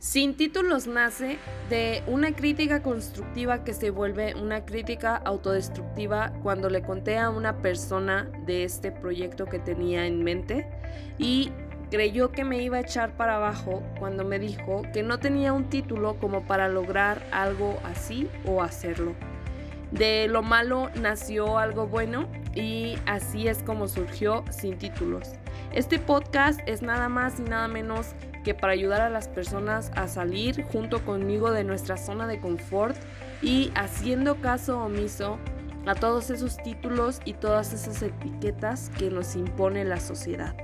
Sin títulos nace de una crítica constructiva que se vuelve una crítica autodestructiva cuando le conté a una persona de este proyecto que tenía en mente y creyó que me iba a echar para abajo cuando me dijo que no tenía un título como para lograr algo así o hacerlo. De lo malo nació algo bueno y así es como surgió sin títulos. Este podcast es nada más y nada menos que para ayudar a las personas a salir junto conmigo de nuestra zona de confort y haciendo caso omiso a todos esos títulos y todas esas etiquetas que nos impone la sociedad.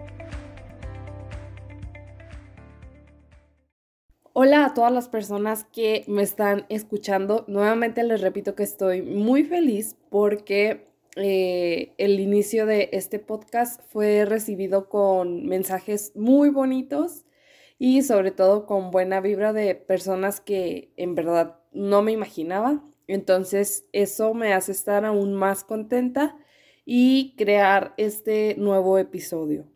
Hola a todas las personas que me están escuchando. Nuevamente les repito que estoy muy feliz porque eh, el inicio de este podcast fue recibido con mensajes muy bonitos y sobre todo con buena vibra de personas que en verdad no me imaginaba. Entonces eso me hace estar aún más contenta y crear este nuevo episodio.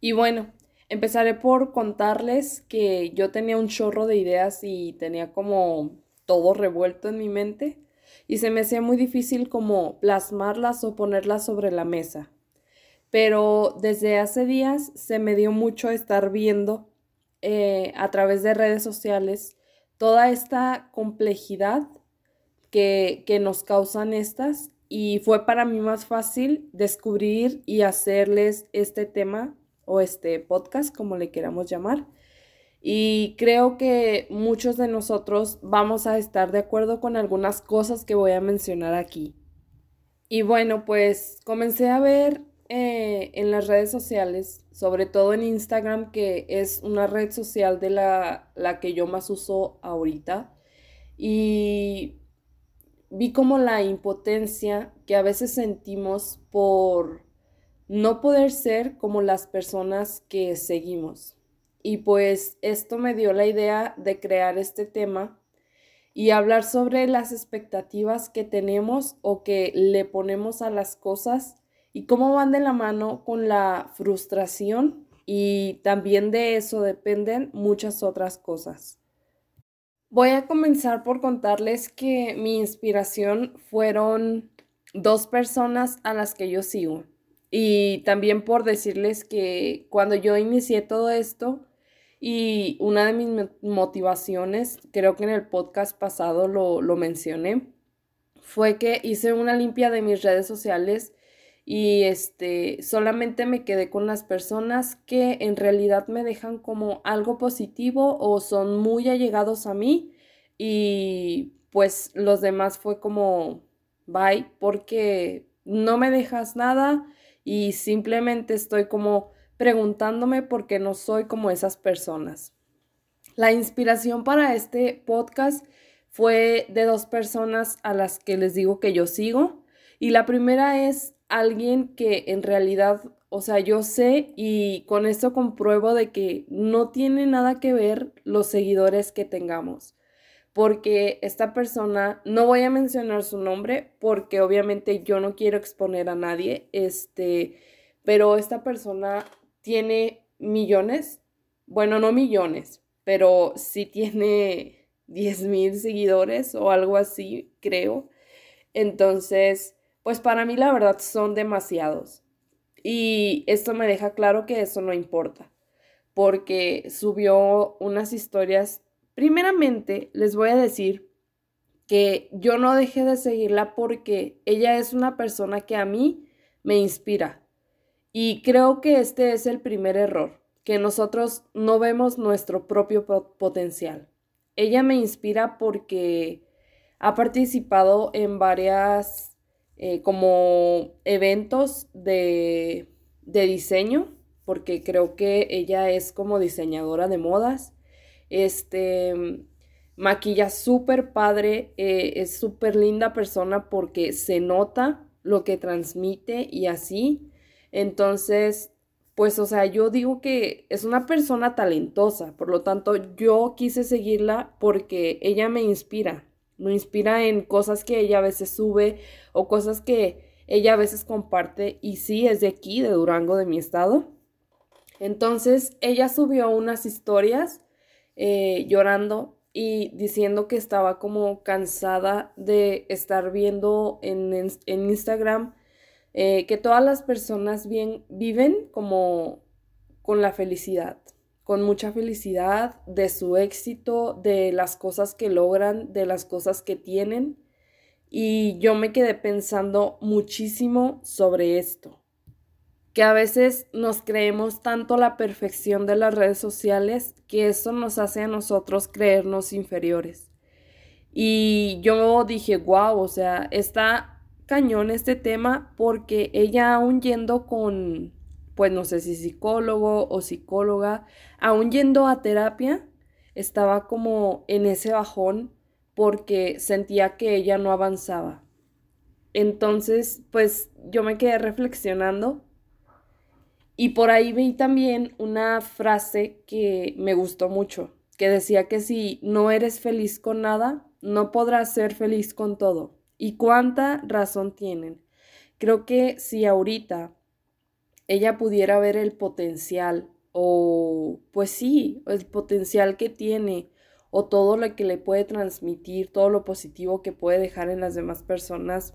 Y bueno, empezaré por contarles que yo tenía un chorro de ideas y tenía como todo revuelto en mi mente y se me hacía muy difícil como plasmarlas o ponerlas sobre la mesa. Pero desde hace días se me dio mucho estar viendo eh, a través de redes sociales toda esta complejidad que, que nos causan estas y fue para mí más fácil descubrir y hacerles este tema o este podcast, como le queramos llamar. Y creo que muchos de nosotros vamos a estar de acuerdo con algunas cosas que voy a mencionar aquí. Y bueno, pues comencé a ver eh, en las redes sociales, sobre todo en Instagram, que es una red social de la, la que yo más uso ahorita. Y vi como la impotencia que a veces sentimos por no poder ser como las personas que seguimos. Y pues esto me dio la idea de crear este tema y hablar sobre las expectativas que tenemos o que le ponemos a las cosas y cómo van de la mano con la frustración y también de eso dependen muchas otras cosas. Voy a comenzar por contarles que mi inspiración fueron dos personas a las que yo sigo. Y también por decirles que cuando yo inicié todo esto y una de mis motivaciones, creo que en el podcast pasado lo, lo mencioné, fue que hice una limpia de mis redes sociales y este solamente me quedé con las personas que en realidad me dejan como algo positivo o son muy allegados a mí y pues los demás fue como bye porque no me dejas nada y simplemente estoy como preguntándome por qué no soy como esas personas. La inspiración para este podcast fue de dos personas a las que les digo que yo sigo y la primera es alguien que en realidad, o sea, yo sé y con esto compruebo de que no tiene nada que ver los seguidores que tengamos. Porque esta persona, no voy a mencionar su nombre porque obviamente yo no quiero exponer a nadie, este, pero esta persona tiene millones, bueno, no millones, pero sí tiene 10 mil seguidores o algo así, creo. Entonces, pues para mí la verdad son demasiados. Y esto me deja claro que eso no importa, porque subió unas historias. Primeramente, les voy a decir que yo no dejé de seguirla porque ella es una persona que a mí me inspira. Y creo que este es el primer error, que nosotros no vemos nuestro propio potencial. Ella me inspira porque ha participado en varias eh, como eventos de, de diseño, porque creo que ella es como diseñadora de modas. Este, maquilla súper padre, eh, es súper linda persona porque se nota lo que transmite y así. Entonces, pues, o sea, yo digo que es una persona talentosa, por lo tanto, yo quise seguirla porque ella me inspira. Me inspira en cosas que ella a veces sube o cosas que ella a veces comparte y sí es de aquí, de Durango, de mi estado. Entonces ella subió unas historias eh, llorando y diciendo que estaba como cansada de estar viendo en, en, Instagram eh, que todas las personas bien, viven como con la felicidad, con mucha felicidad de su éxito, de las cosas que logran, de las cosas que tienen. Y yo me quedé pensando muchísimo sobre esto que a veces nos creemos tanto la perfección de las redes sociales que eso nos hace a nosotros creernos inferiores. Y yo dije, wow, o sea, está cañón este tema porque ella aún yendo con, pues no sé si psicólogo o psicóloga, aún yendo a terapia, estaba como en ese bajón porque sentía que ella no avanzaba. Entonces, pues yo me quedé reflexionando y por ahí vi también una frase que me gustó mucho, que decía que si no eres feliz con nada, no podrás ser feliz con todo. ¿Y cuánta razón tienen? Creo que si ahorita ella pudiera ver el potencial, o pues sí, el potencial que tiene, o todo lo que le puede transmitir, todo lo positivo que puede dejar en las demás personas,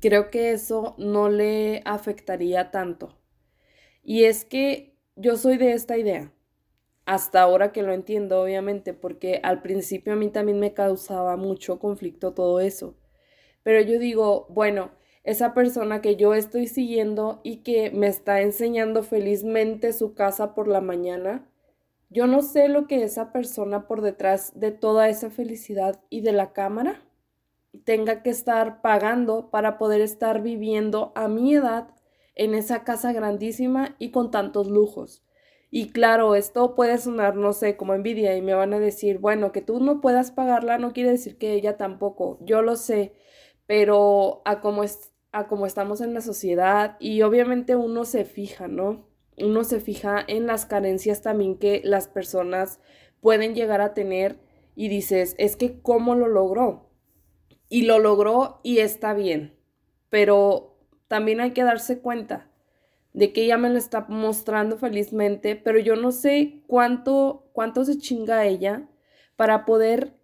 creo que eso no le afectaría tanto. Y es que yo soy de esta idea, hasta ahora que lo entiendo, obviamente, porque al principio a mí también me causaba mucho conflicto todo eso. Pero yo digo, bueno, esa persona que yo estoy siguiendo y que me está enseñando felizmente su casa por la mañana, yo no sé lo que esa persona por detrás de toda esa felicidad y de la cámara tenga que estar pagando para poder estar viviendo a mi edad en esa casa grandísima y con tantos lujos. Y claro, esto puede sonar, no sé, como envidia y me van a decir, bueno, que tú no puedas pagarla no quiere decir que ella tampoco, yo lo sé, pero a como, a como estamos en la sociedad y obviamente uno se fija, ¿no? Uno se fija en las carencias también que las personas pueden llegar a tener y dices, es que cómo lo logró. Y lo logró y está bien, pero también hay que darse cuenta de que ella me lo está mostrando felizmente, pero yo no sé cuánto, cuánto se chinga ella para poder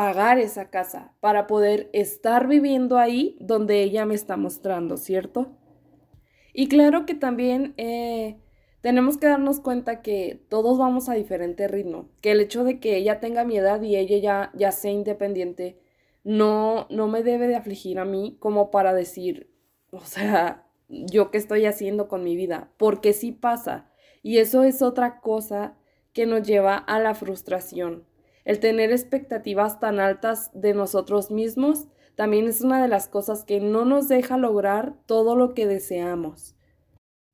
pagar esa casa, para poder estar viviendo ahí donde ella me está mostrando, ¿cierto? Y claro que también eh, tenemos que darnos cuenta que todos vamos a diferente ritmo, que el hecho de que ella tenga mi edad y ella ya, ya sea independiente, no, no me debe de afligir a mí como para decir, o sea, yo qué estoy haciendo con mi vida, porque sí pasa. Y eso es otra cosa que nos lleva a la frustración. El tener expectativas tan altas de nosotros mismos también es una de las cosas que no nos deja lograr todo lo que deseamos.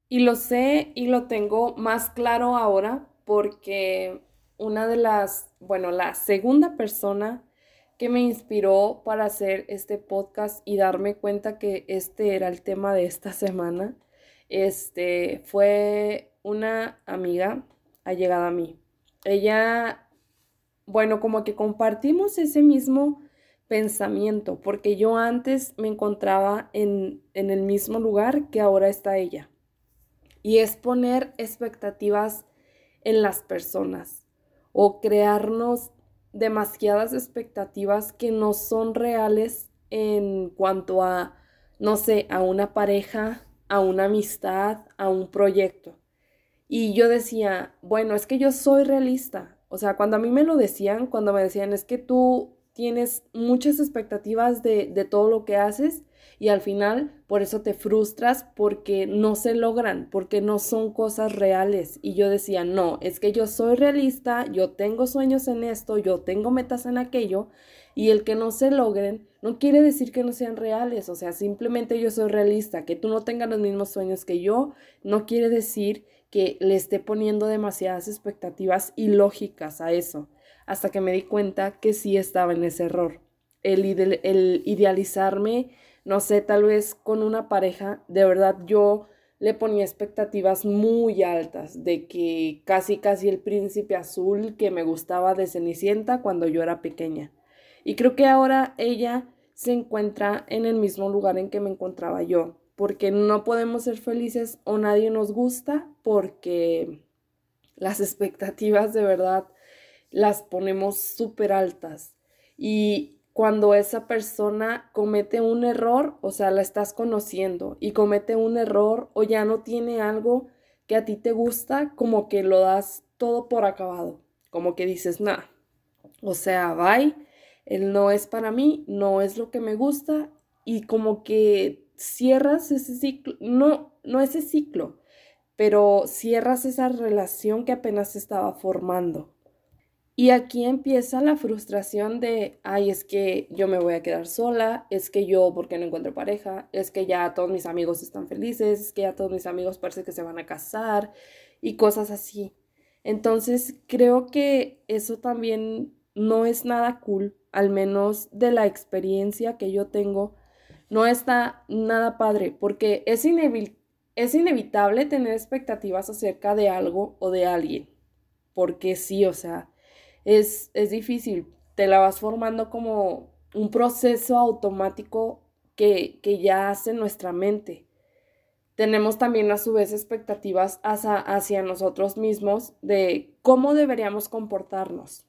Y lo sé y lo tengo más claro ahora porque una de las, bueno, la segunda persona que me inspiró para hacer este podcast y darme cuenta que este era el tema de esta semana, este, fue una amiga allegada a mí. Ella, bueno, como que compartimos ese mismo pensamiento, porque yo antes me encontraba en, en el mismo lugar que ahora está ella. Y es poner expectativas en las personas o crearnos demasiadas expectativas que no son reales en cuanto a, no sé, a una pareja, a una amistad, a un proyecto. Y yo decía, bueno, es que yo soy realista. O sea, cuando a mí me lo decían, cuando me decían, es que tú tienes muchas expectativas de, de todo lo que haces y al final por eso te frustras porque no se logran, porque no son cosas reales. Y yo decía, no, es que yo soy realista, yo tengo sueños en esto, yo tengo metas en aquello y el que no se logren no quiere decir que no sean reales, o sea, simplemente yo soy realista, que tú no tengas los mismos sueños que yo, no quiere decir que le esté poniendo demasiadas expectativas ilógicas a eso hasta que me di cuenta que sí estaba en ese error. El, el idealizarme, no sé, tal vez con una pareja, de verdad yo le ponía expectativas muy altas de que casi casi el príncipe azul que me gustaba de Cenicienta cuando yo era pequeña. Y creo que ahora ella se encuentra en el mismo lugar en que me encontraba yo, porque no podemos ser felices o nadie nos gusta porque las expectativas de verdad las ponemos súper altas. Y cuando esa persona comete un error, o sea, la estás conociendo y comete un error o ya no tiene algo que a ti te gusta, como que lo das todo por acabado. Como que dices, nah, o sea, bye, él no es para mí, no es lo que me gusta y como que cierras ese ciclo, no, no ese ciclo, pero cierras esa relación que apenas se estaba formando. Y aquí empieza la frustración de, ay, es que yo me voy a quedar sola, es que yo, porque no encuentro pareja, es que ya todos mis amigos están felices, es que ya todos mis amigos parece que se van a casar y cosas así. Entonces, creo que eso también no es nada cool, al menos de la experiencia que yo tengo, no está nada padre, porque es, es inevitable tener expectativas acerca de algo o de alguien, porque sí, o sea, es, es difícil, te la vas formando como un proceso automático que, que ya hace nuestra mente. Tenemos también a su vez expectativas hacia, hacia nosotros mismos de cómo deberíamos comportarnos.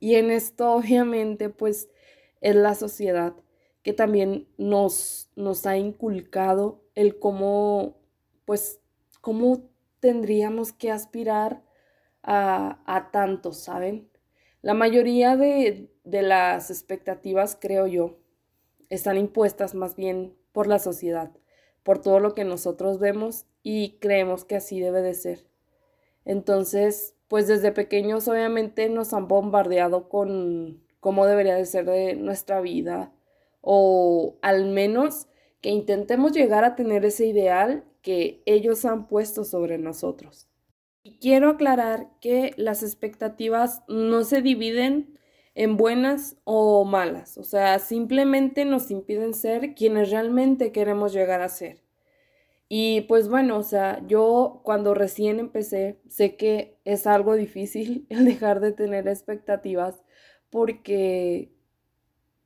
Y en esto obviamente pues es la sociedad que también nos, nos ha inculcado el cómo pues cómo tendríamos que aspirar a, a tanto, ¿saben? La mayoría de, de las expectativas, creo yo, están impuestas más bien por la sociedad, por todo lo que nosotros vemos y creemos que así debe de ser. Entonces, pues desde pequeños obviamente nos han bombardeado con cómo debería de ser de nuestra vida o al menos que intentemos llegar a tener ese ideal que ellos han puesto sobre nosotros. Y quiero aclarar que las expectativas no se dividen en buenas o malas, o sea, simplemente nos impiden ser quienes realmente queremos llegar a ser. Y pues bueno, o sea, yo cuando recién empecé, sé que es algo difícil dejar de tener expectativas porque,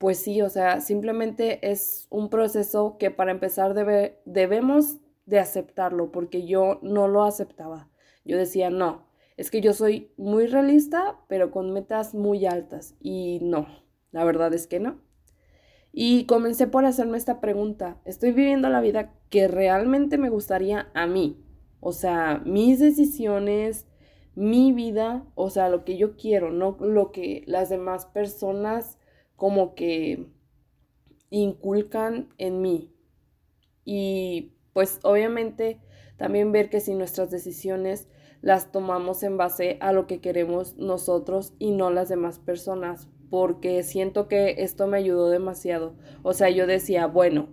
pues sí, o sea, simplemente es un proceso que para empezar debe, debemos de aceptarlo porque yo no lo aceptaba. Yo decía, no, es que yo soy muy realista, pero con metas muy altas. Y no, la verdad es que no. Y comencé por hacerme esta pregunta, ¿estoy viviendo la vida que realmente me gustaría a mí? O sea, mis decisiones, mi vida, o sea, lo que yo quiero, no lo que las demás personas como que inculcan en mí. Y pues obviamente también ver que si nuestras decisiones las tomamos en base a lo que queremos nosotros y no las demás personas, porque siento que esto me ayudó demasiado. O sea, yo decía, bueno,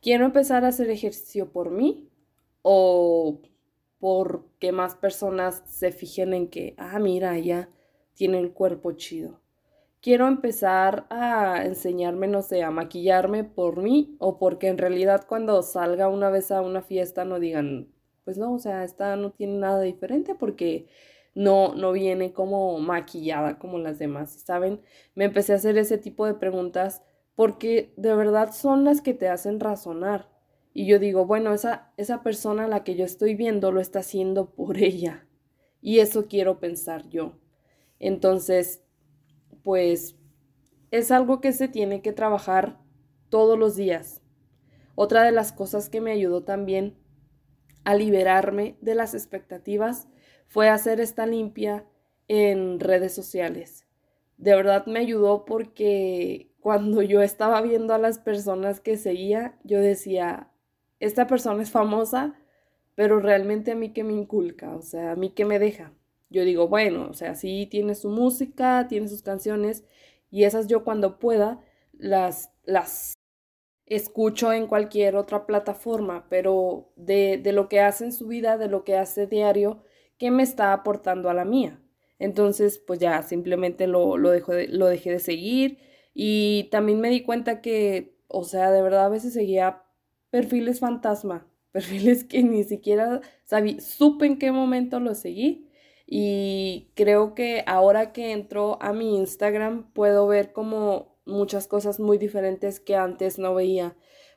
quiero empezar a hacer ejercicio por mí o por que más personas se fijen en que, ah, mira, ella tiene el cuerpo chido. Quiero empezar a enseñarme, no sé, a maquillarme por mí o porque en realidad cuando salga una vez a una fiesta no digan, pues no, o sea, esta no tiene nada diferente porque no, no viene como maquillada como las demás, ¿saben? Me empecé a hacer ese tipo de preguntas porque de verdad son las que te hacen razonar. Y yo digo, bueno, esa, esa persona a la que yo estoy viendo lo está haciendo por ella. Y eso quiero pensar yo. Entonces, pues es algo que se tiene que trabajar todos los días. Otra de las cosas que me ayudó también a liberarme de las expectativas fue hacer esta limpia en redes sociales. De verdad me ayudó porque cuando yo estaba viendo a las personas que seguía, yo decía, esta persona es famosa, pero realmente a mí que me inculca, o sea, a mí que me deja. Yo digo, bueno, o sea, sí tiene su música, tiene sus canciones, y esas yo cuando pueda las, las escucho en cualquier otra plataforma, pero de, de, lo que hace en su vida, de lo que hace diario, ¿qué me está aportando a la mía? Entonces, pues ya simplemente lo, lo, dejo lo dejé de seguir y también me di cuenta que, o sea, de verdad a veces seguía perfiles fantasma, perfiles que ni siquiera sabí, supe en qué momento los seguí. Y creo que ahora que entro a mi Instagram puedo ver como muchas cosas muy diferentes que antes no veía.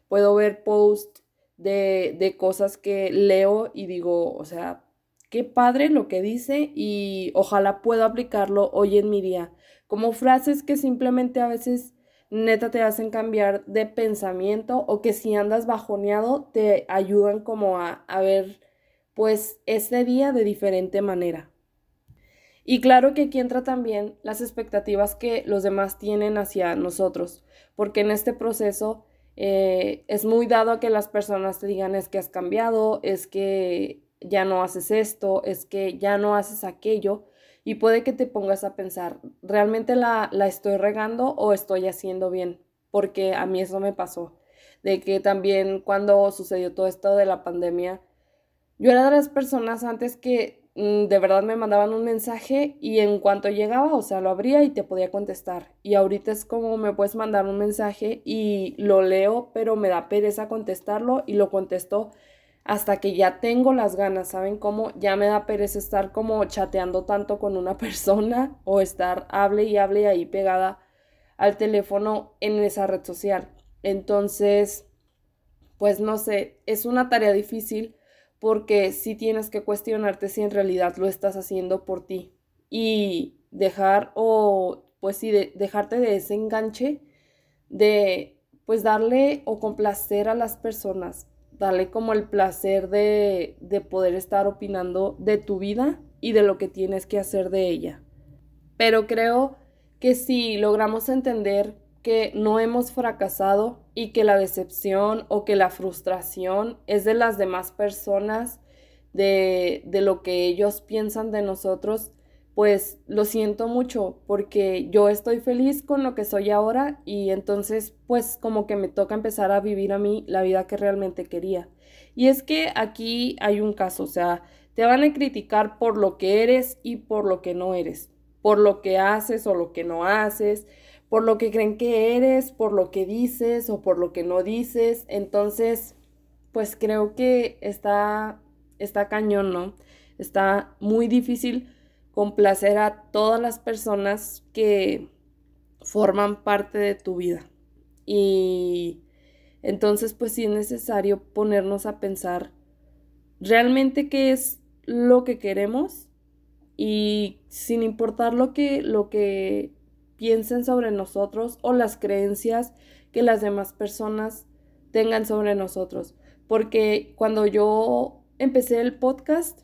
Puedo ver posts de, de cosas que leo y digo, o sea, qué padre lo que dice y ojalá pueda aplicarlo hoy en mi día. Como frases que simplemente a veces neta te hacen cambiar de pensamiento o que si andas bajoneado te ayudan como a, a ver pues este día de diferente manera. Y claro que aquí entra también las expectativas que los demás tienen hacia nosotros, porque en este proceso eh, es muy dado a que las personas te digan es que has cambiado, es que ya no haces esto, es que ya no haces aquello, y puede que te pongas a pensar, ¿realmente la, la estoy regando o estoy haciendo bien? Porque a mí eso me pasó, de que también cuando sucedió todo esto de la pandemia, yo era de las personas antes que de verdad me mandaban un mensaje y en cuanto llegaba, o sea, lo abría y te podía contestar. Y ahorita es como me puedes mandar un mensaje y lo leo, pero me da pereza contestarlo y lo contesto hasta que ya tengo las ganas, ¿saben cómo? Ya me da pereza estar como chateando tanto con una persona o estar hable y hable ahí pegada al teléfono en esa red social. Entonces, pues no sé, es una tarea difícil porque sí tienes que cuestionarte si en realidad lo estás haciendo por ti y dejar o pues sí, dejarte de ese enganche de pues darle o complacer a las personas, darle como el placer de, de poder estar opinando de tu vida y de lo que tienes que hacer de ella. Pero creo que si logramos entender que no hemos fracasado y que la decepción o que la frustración es de las demás personas, de, de lo que ellos piensan de nosotros, pues lo siento mucho porque yo estoy feliz con lo que soy ahora y entonces pues como que me toca empezar a vivir a mí la vida que realmente quería. Y es que aquí hay un caso, o sea, te van a criticar por lo que eres y por lo que no eres, por lo que haces o lo que no haces, por lo que creen que eres, por lo que dices o por lo que no dices. Entonces, pues creo que está, está cañón, ¿no? Está muy difícil complacer a todas las personas que forman parte de tu vida. Y entonces, pues sí es necesario ponernos a pensar realmente qué es lo que queremos y sin importar lo que, lo que piensen sobre nosotros o las creencias que las demás personas tengan sobre nosotros. Porque cuando yo empecé el podcast,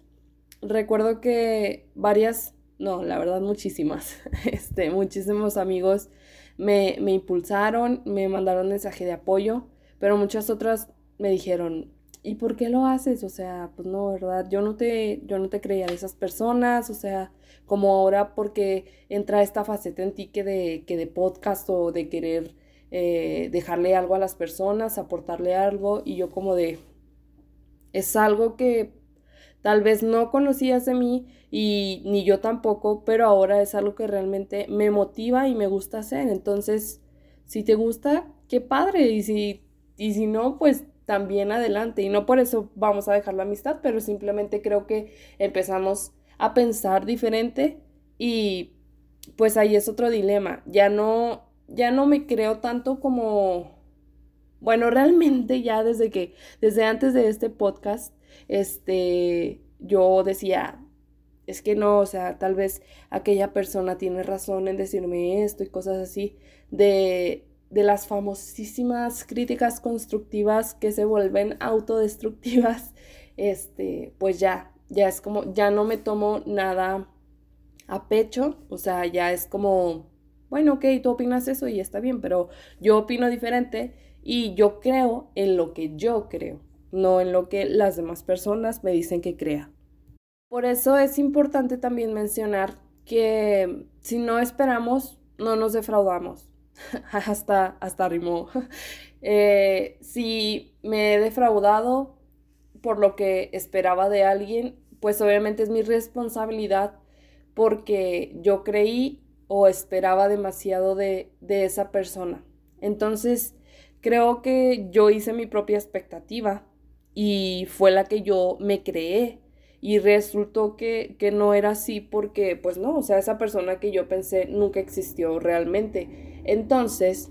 recuerdo que varias, no, la verdad muchísimas, este, muchísimos amigos me, me impulsaron, me mandaron mensaje de apoyo, pero muchas otras me dijeron, ¿y por qué lo haces? O sea, pues no, ¿verdad? Yo no te, yo no te creía de esas personas, o sea, como ahora porque entra esta faceta en ti que de, que de podcast o de querer eh, dejarle algo a las personas, aportarle algo y yo como de, es algo que tal vez no conocías de mí y ni yo tampoco, pero ahora es algo que realmente me motiva y me gusta hacer. Entonces, si te gusta, qué padre y si, y si no, pues también adelante. Y no por eso vamos a dejar la amistad, pero simplemente creo que empezamos a pensar diferente y pues ahí es otro dilema. Ya no, ya no me creo tanto como, bueno, realmente ya desde que, desde antes de este podcast, este, yo decía, es que no, o sea, tal vez aquella persona tiene razón en decirme esto y cosas así, de, de las famosísimas críticas constructivas que se vuelven autodestructivas, este, pues ya, ya es como, ya no me tomo nada a pecho, o sea, ya es como, bueno, ok, tú opinas eso y está bien, pero yo opino diferente y yo creo en lo que yo creo, no en lo que las demás personas me dicen que crea. Por eso es importante también mencionar que si no esperamos, no nos defraudamos. hasta, hasta rimó. Eh, si me he defraudado, por lo que esperaba de alguien, pues obviamente es mi responsabilidad porque yo creí o esperaba demasiado de, de esa persona. Entonces, creo que yo hice mi propia expectativa y fue la que yo me creé y resultó que, que, no era así porque, pues no, o sea, esa persona que yo pensé nunca existió realmente. Entonces,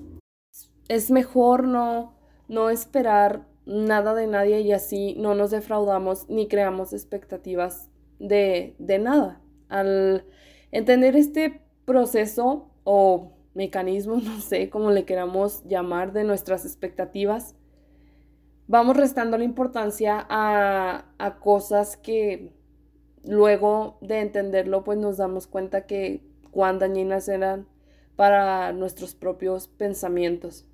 es mejor no, no esperar nada de nadie y así no nos defraudamos ni creamos expectativas de, de nada. Al entender este proceso o mecanismo, no sé cómo le queramos llamar, de nuestras expectativas, vamos restando la importancia a, a cosas que luego de entenderlo, pues nos damos cuenta que cuán dañinas eran para nuestros propios pensamientos.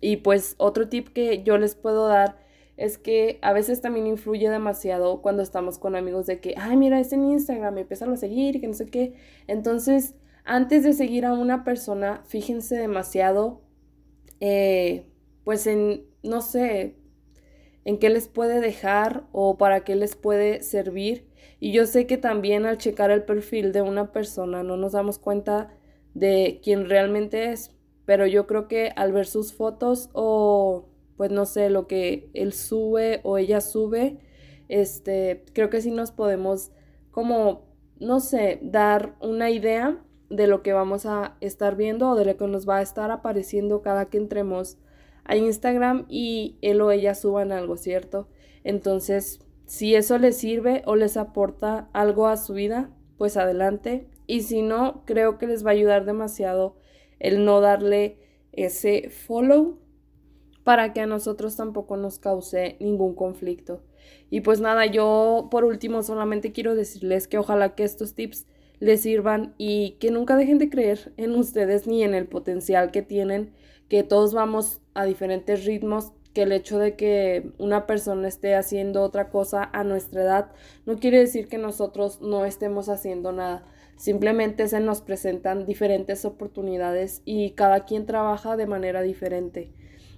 Y pues otro tip que yo les puedo dar es que a veces también influye demasiado cuando estamos con amigos de que, ay, mira, es en Instagram, empieza a seguir, que no sé qué. Entonces, antes de seguir a una persona, fíjense demasiado, eh, pues en, no sé, en qué les puede dejar o para qué les puede servir. Y yo sé que también al checar el perfil de una persona no nos damos cuenta de quién realmente es, pero yo creo que al ver sus fotos o pues no sé, lo que él sube o ella sube, este, creo que sí nos podemos como, no sé, dar una idea de lo que vamos a estar viendo o de lo que nos va a estar apareciendo cada que entremos a Instagram y él o ella suban algo, ¿cierto? Entonces, si eso les sirve o les aporta algo a su vida, pues adelante. Y si no, creo que les va a ayudar demasiado el no darle ese follow para que a nosotros tampoco nos cause ningún conflicto. Y pues nada, yo por último solamente quiero decirles que ojalá que estos tips les sirvan y que nunca dejen de creer en ustedes ni en el potencial que tienen, que todos vamos a diferentes ritmos, que el hecho de que una persona esté haciendo otra cosa a nuestra edad no quiere decir que nosotros no estemos haciendo nada. Simplemente se nos presentan diferentes oportunidades y cada quien trabaja de manera diferente.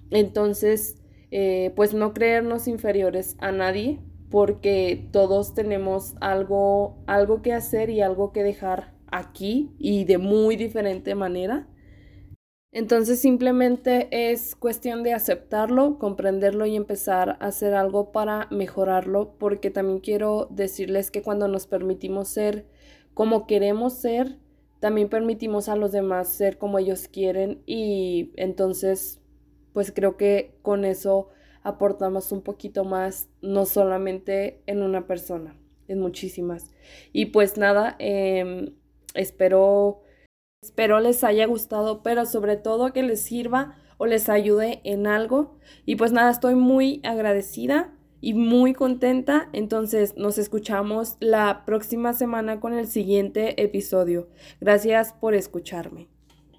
Entonces, eh, pues no creernos inferiores a nadie, porque todos tenemos algo, algo que hacer y algo que dejar aquí y de muy diferente manera. Entonces simplemente es cuestión de aceptarlo, comprenderlo y empezar a hacer algo para mejorarlo, porque también quiero decirles que cuando nos permitimos ser como queremos ser, también permitimos a los demás ser como ellos quieren y entonces pues creo que con eso aportamos un poquito más, no solamente en una persona, en muchísimas. Y pues nada, em, espero, espero les haya gustado, pero sobre todo que les sirva o les ayude en algo. Y pues nada, estoy muy agradecida y muy contenta. Entonces nos escuchamos la próxima semana con el siguiente episodio. Gracias por escucharme.